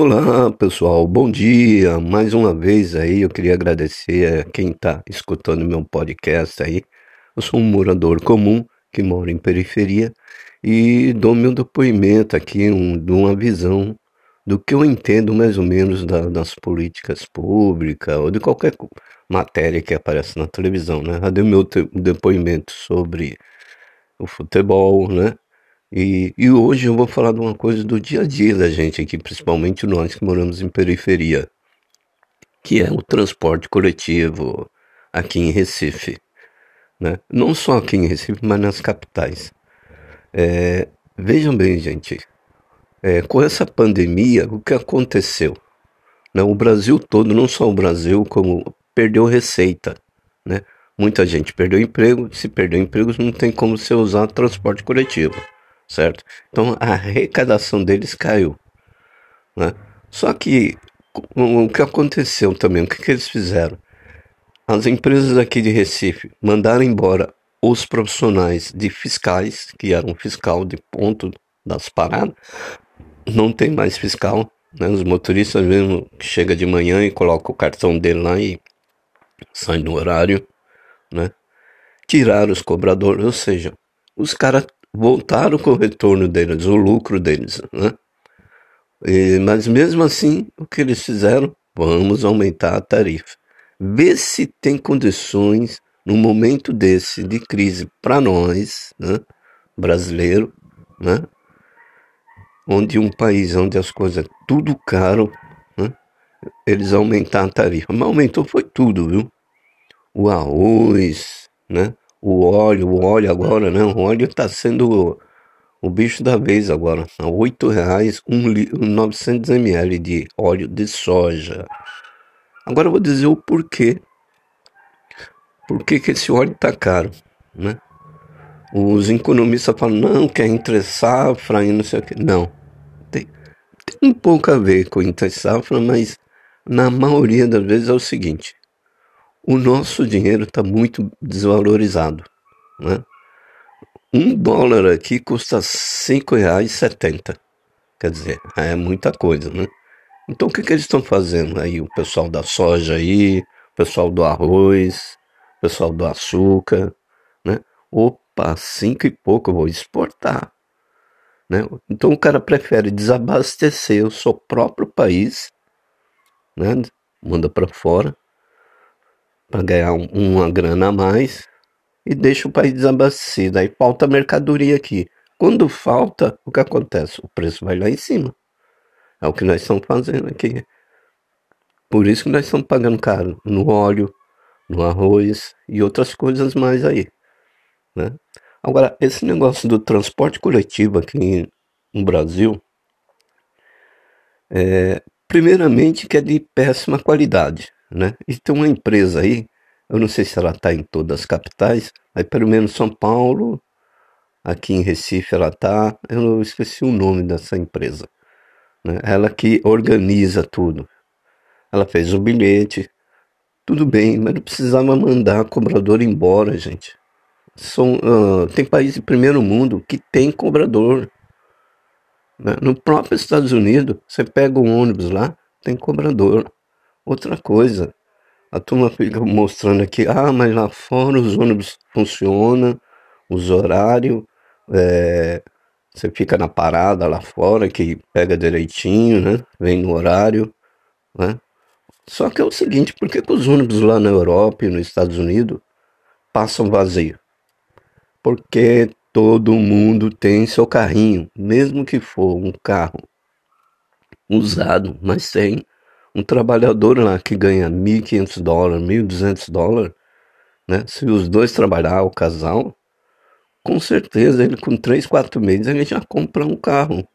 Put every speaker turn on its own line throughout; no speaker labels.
Olá pessoal, bom dia. Mais uma vez aí eu queria agradecer a quem está escutando meu podcast aí. Eu sou um morador comum que mora em periferia e dou meu depoimento aqui, um, de uma visão do que eu entendo mais ou menos da, das políticas públicas ou de qualquer matéria que aparece na televisão, né? Eu dei meu depoimento sobre o futebol, né? E, e hoje eu vou falar de uma coisa do dia a dia da gente aqui, principalmente nós que moramos em periferia, que é o transporte coletivo aqui em Recife. Né? Não só aqui em Recife, mas nas capitais. É, vejam bem, gente, é, com essa pandemia, o que aconteceu? Né? O Brasil todo, não só o Brasil, como perdeu receita. Né? Muita gente perdeu emprego, se perdeu empregos não tem como você usar transporte coletivo certo? Então a arrecadação deles caiu. Né? Só que o que aconteceu também, o que, que eles fizeram? As empresas aqui de Recife mandaram embora os profissionais de fiscais, que eram fiscal de ponto das paradas, não tem mais fiscal, né? Os motoristas mesmo chega de manhã e coloca o cartão dele lá e sai no horário, né? Tiraram os cobradores, ou seja, os caras voltaram com o retorno deles, o lucro deles, né? E, mas mesmo assim, o que eles fizeram? Vamos aumentar a tarifa. Vê se tem condições, no momento desse de crise para nós, né, brasileiro, né, onde um país onde as coisas é tudo caro, né, eles aumentaram a tarifa. Mas aumentou foi tudo, viu? O arroz, né, o óleo, o óleo agora, né? O óleo está sendo o bicho da vez agora. A oito reais, um, 900 ml de óleo de soja. Agora eu vou dizer o porquê. Por que, que esse óleo está caro, né? Os economistas falam, não, que é entre safra e não sei o que. Não. Tem, tem um pouco a ver com entre safra, mas na maioria das vezes é o seguinte o nosso dinheiro está muito desvalorizado. Né? Um dólar aqui custa R$ 5,70. Quer dizer, é muita coisa, né? Então o que, que eles estão fazendo aí? O pessoal da soja aí, o pessoal do arroz, o pessoal do açúcar, né? Opa, cinco e pouco, eu vou exportar. Né? Então o cara prefere desabastecer o seu próprio país, né? manda para fora, para ganhar um, uma grana a mais e deixa o país desabastecido. Aí falta mercadoria aqui. Quando falta, o que acontece? O preço vai lá em cima. É o que nós estamos fazendo aqui. Por isso que nós estamos pagando caro no óleo, no arroz e outras coisas mais aí. Né? Agora, esse negócio do transporte coletivo aqui no Brasil, é, primeiramente que é de péssima qualidade né? E tem uma empresa aí, eu não sei se ela está em todas as capitais, aí pelo menos São Paulo, aqui em Recife ela está, eu não esqueci o nome dessa empresa. Né? Ela que organiza tudo. Ela fez o bilhete, tudo bem, mas não precisava mandar a cobrador embora, gente. São, uh, tem países de primeiro mundo que tem cobrador. Né? No próprio Estados Unidos, você pega um ônibus lá, tem cobrador. Outra coisa, a turma fica mostrando aqui, ah, mas lá fora os ônibus funcionam, os horários, é, você fica na parada lá fora, que pega direitinho, né? Vem no horário, né? Só que é o seguinte, por que, que os ônibus lá na Europa e nos Estados Unidos passam vazio? Porque todo mundo tem seu carrinho, mesmo que for um carro usado, mas tem um trabalhador lá que ganha 1.500 dólares, 1.200 dólares, né? Se os dois trabalhar, o casal, com certeza ele com 3, 4 meses ele já compra um carro.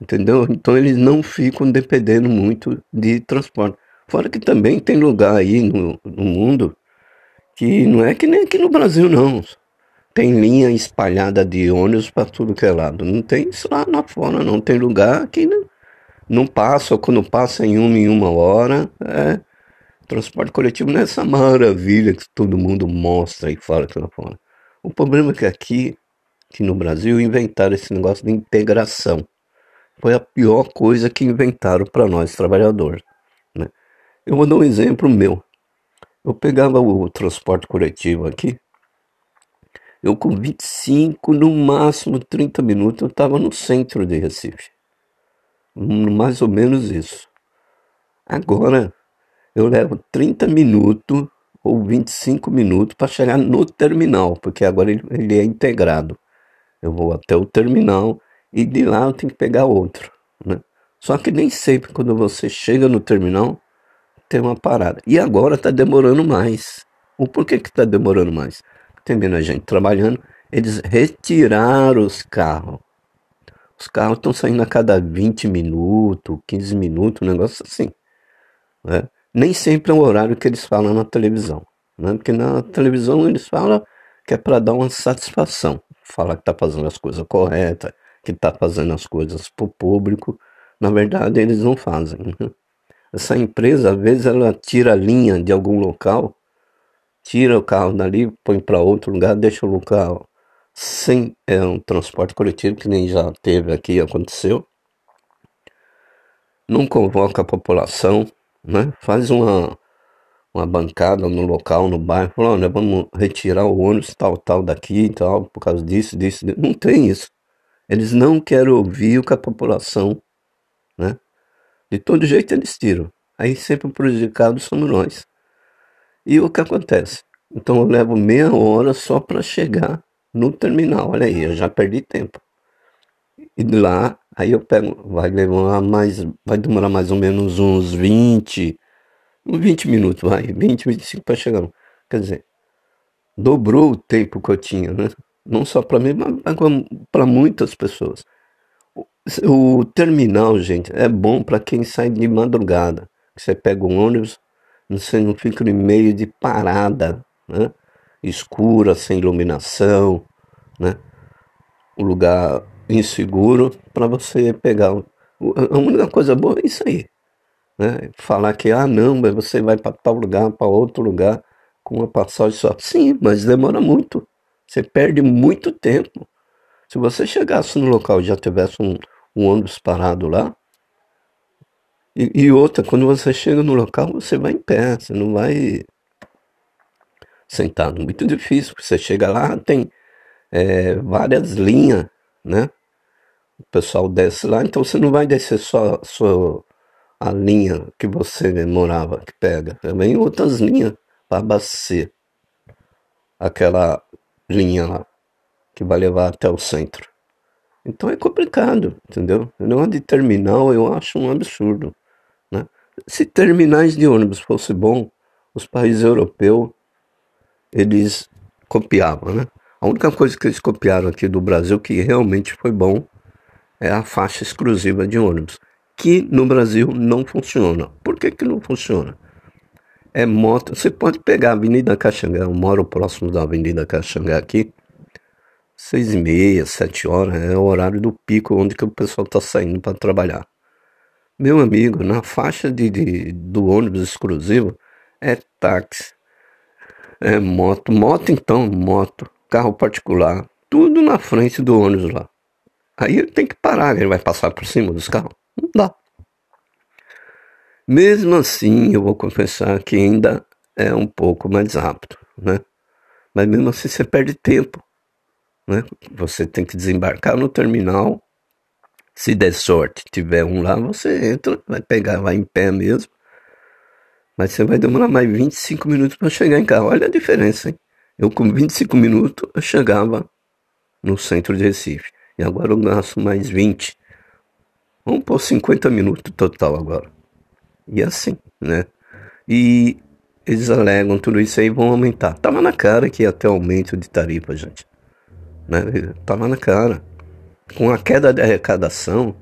Entendeu? Então eles não ficam dependendo muito de transporte. Fora que também tem lugar aí no, no mundo que não é que nem aqui no Brasil não. Tem linha espalhada de ônibus para tudo que é lado. Não tem isso lá, lá fora, não. Tem lugar que não, não passa, ou quando passa em uma em uma hora, é, transporte coletivo não é essa maravilha que todo mundo mostra e fala aqui lá fora. O problema é que aqui, aqui no Brasil, inventaram esse negócio de integração, foi a pior coisa que inventaram para nós trabalhadores. Né? Eu vou dar um exemplo meu. Eu pegava o transporte coletivo aqui, eu com 25, no máximo 30 minutos, eu estava no centro de Recife. Mais ou menos isso. Agora, eu levo 30 minutos ou 25 minutos para chegar no terminal, porque agora ele, ele é integrado. Eu vou até o terminal e de lá eu tenho que pegar outro. Né? Só que nem sempre quando você chega no terminal tem uma parada. E agora está demorando mais. O porquê que está demorando mais? Tem menos gente trabalhando. Eles retiraram os carros. Os carros estão saindo a cada 20 minutos, 15 minutos, um negócio assim. Né? Nem sempre é o horário que eles falam na televisão. Né? Porque na televisão eles falam que é para dar uma satisfação. Falar que está fazendo as coisas corretas, que está fazendo as coisas para o público. Na verdade, eles não fazem. Né? Essa empresa, às vezes, ela tira a linha de algum local, tira o carro dali, põe para outro lugar, deixa o local sem é, um transporte coletivo, que nem já teve aqui, aconteceu. Não convoca a população, né? faz uma, uma bancada no local, no bairro, fala, olha, vamos retirar o ônibus tal, tal daqui tal, por causa disso, disso, disso. Não tem isso. Eles não querem ouvir o que a população, né? De todo jeito eles tiram. Aí sempre prejudicados somos nós. E o que acontece? Então eu levo meia hora só para chegar no terminal. Olha aí, eu já perdi tempo. E de lá, aí eu pego, vai levar mais, vai demorar mais ou menos uns 20, uns 20 minutos, vai, 20, 25 para chegar. Quer dizer, dobrou o tempo que eu tinha, né? Não só para mim, mas para muitas pessoas. O, o terminal, gente, é bom para quem sai de madrugada. Você pega um ônibus, você não fica no meio de parada, né? Escura, sem iluminação, né? um lugar inseguro para você pegar. A única coisa boa é isso aí. Né? Falar que, ah, não, mas você vai para tal lugar, para outro lugar, com uma passagem só. Sim, mas demora muito. Você perde muito tempo. Se você chegasse no local e já tivesse um, um ônibus parado lá, e, e, outra, quando você chega no local, você vai em pé, você não vai sentado. Muito difícil, você chega lá, tem é, várias linhas, né? O pessoal desce lá, então você não vai descer só, só a linha que você morava, que pega. Também outras linhas para abastecer aquela linha lá, que vai levar até o centro. Então é complicado, entendeu? O negócio de terminal eu acho um absurdo. Né? Se terminais de ônibus fosse bom, os países europeus eles copiavam, né? A única coisa que eles copiaram aqui do Brasil que realmente foi bom é a faixa exclusiva de ônibus, que no Brasil não funciona. Por que, que não funciona? É moto. Você pode pegar a Avenida Caxangá, eu moro próximo da Avenida Caxangá aqui. Seis e meia, sete horas é o horário do pico onde que o pessoal está saindo para trabalhar. Meu amigo, na faixa de, de, do ônibus exclusivo é táxi, é moto, moto então, moto, carro particular, tudo na frente do ônibus lá. Aí ele tem que parar, ele vai passar por cima dos carros. Não dá. Mesmo assim, eu vou confessar que ainda é um pouco mais rápido, né? Mas mesmo assim você perde tempo, né? Você tem que desembarcar no terminal. Se der sorte, tiver um lá, você entra, vai pegar, vai em pé mesmo. Mas você vai demorar mais 25 minutos para chegar em casa. Olha a diferença, hein? Eu com 25 minutos eu chegava no centro de Recife. E agora eu gasto mais 20. Vamos pôr 50 minutos total agora. E assim, né? E eles alegam tudo isso aí vão aumentar. Tava na cara que ia ter aumento de tarifa, gente. Né? Tava na cara. Com a queda de arrecadação,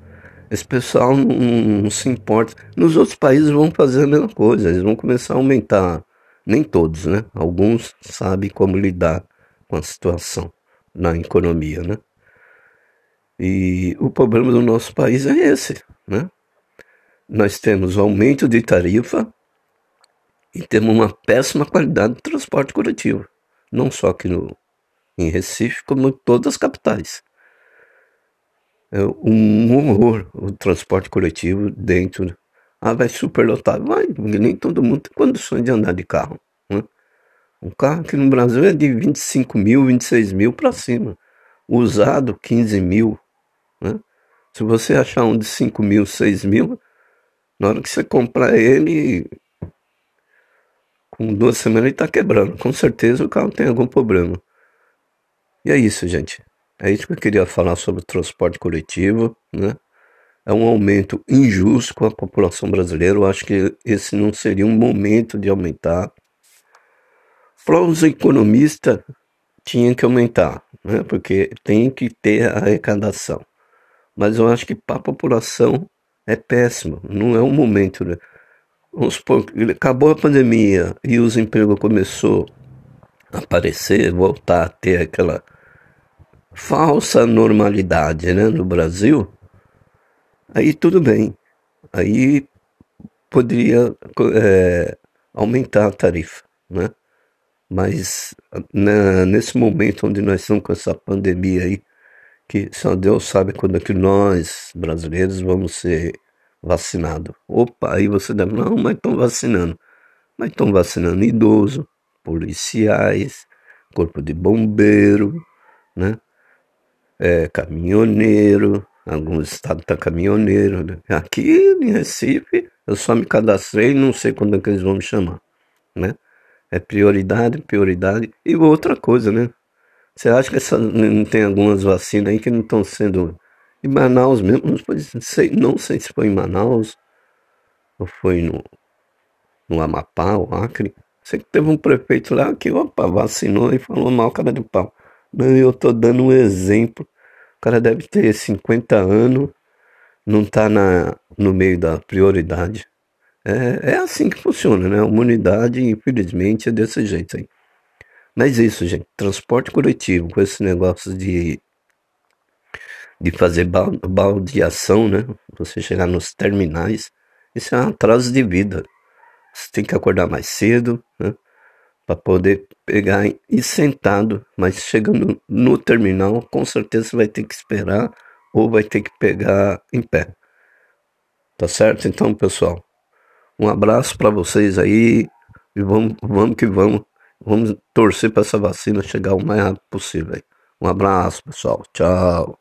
esse pessoal não, não, se importa. Nos outros países vão fazer a mesma coisa, eles vão começar a aumentar nem todos, né? Alguns sabem como lidar com a situação na economia, né? E o problema do nosso país é esse, né? Nós temos aumento de tarifa e temos uma péssima qualidade de transporte coletivo, não só aqui no, em Recife, como em todas as capitais. É um horror o transporte coletivo dentro. Ah, vai superlotado. Vai, nem todo mundo tem condições de andar de carro. Né? Um carro aqui no Brasil é de 25 mil, 26 mil para cima. Usado, 15 mil. Né? Se você achar um de 5 mil, 6 mil, na hora que você comprar ele, com duas semanas ele está quebrando. Com certeza o carro tem algum problema. E é isso, gente. É isso que eu queria falar sobre o transporte coletivo, né? É um aumento injusto com a população brasileira. Eu acho que esse não seria um momento de aumentar. Para os economistas, tinha que aumentar, né? Porque tem que ter arrecadação. Mas eu acho que para a população é péssimo. Não é um momento, né? Vamos supor, acabou a pandemia e os empregos começou a aparecer, voltar a ter aquela falsa normalidade né, no Brasil, aí tudo bem. Aí poderia é, aumentar a tarifa, né? Mas nesse momento onde nós estamos com essa pandemia aí, que só Deus sabe quando é que nós, brasileiros, vamos ser vacinados. Opa, aí você deve, não, mas estão vacinando. Mas estão vacinando idoso, policiais, corpo de bombeiro, né? É, caminhoneiro, alguns estados tá caminhoneiro. Né? Aqui em Recife, eu só me cadastrei não sei quando é que eles vão me chamar, né? É prioridade, prioridade. E outra coisa, né? Você acha que essa, não tem algumas vacinas aí que não estão sendo... Em Manaus mesmo, não sei, não sei se foi em Manaus ou foi no, no Amapá, ou Acre. Sei que teve um prefeito lá que, opa, vacinou e falou mal cara de pau. Eu tô dando um exemplo. O cara deve ter 50 anos, não tá na, no meio da prioridade. É, é assim que funciona, né? A humanidade, infelizmente, é desse jeito aí. Mas isso, gente, transporte coletivo, com esse negócio de, de fazer baldeação, né? Você chegar nos terminais, isso é um atraso de vida. Você tem que acordar mais cedo, né? Para poder pegar e sentado, mas chegando no terminal, com certeza vai ter que esperar ou vai ter que pegar em pé. Tá certo? Então, pessoal, um abraço para vocês aí e vamos, vamos que vamos. Vamos torcer para essa vacina chegar o mais rápido possível. Um abraço, pessoal. Tchau.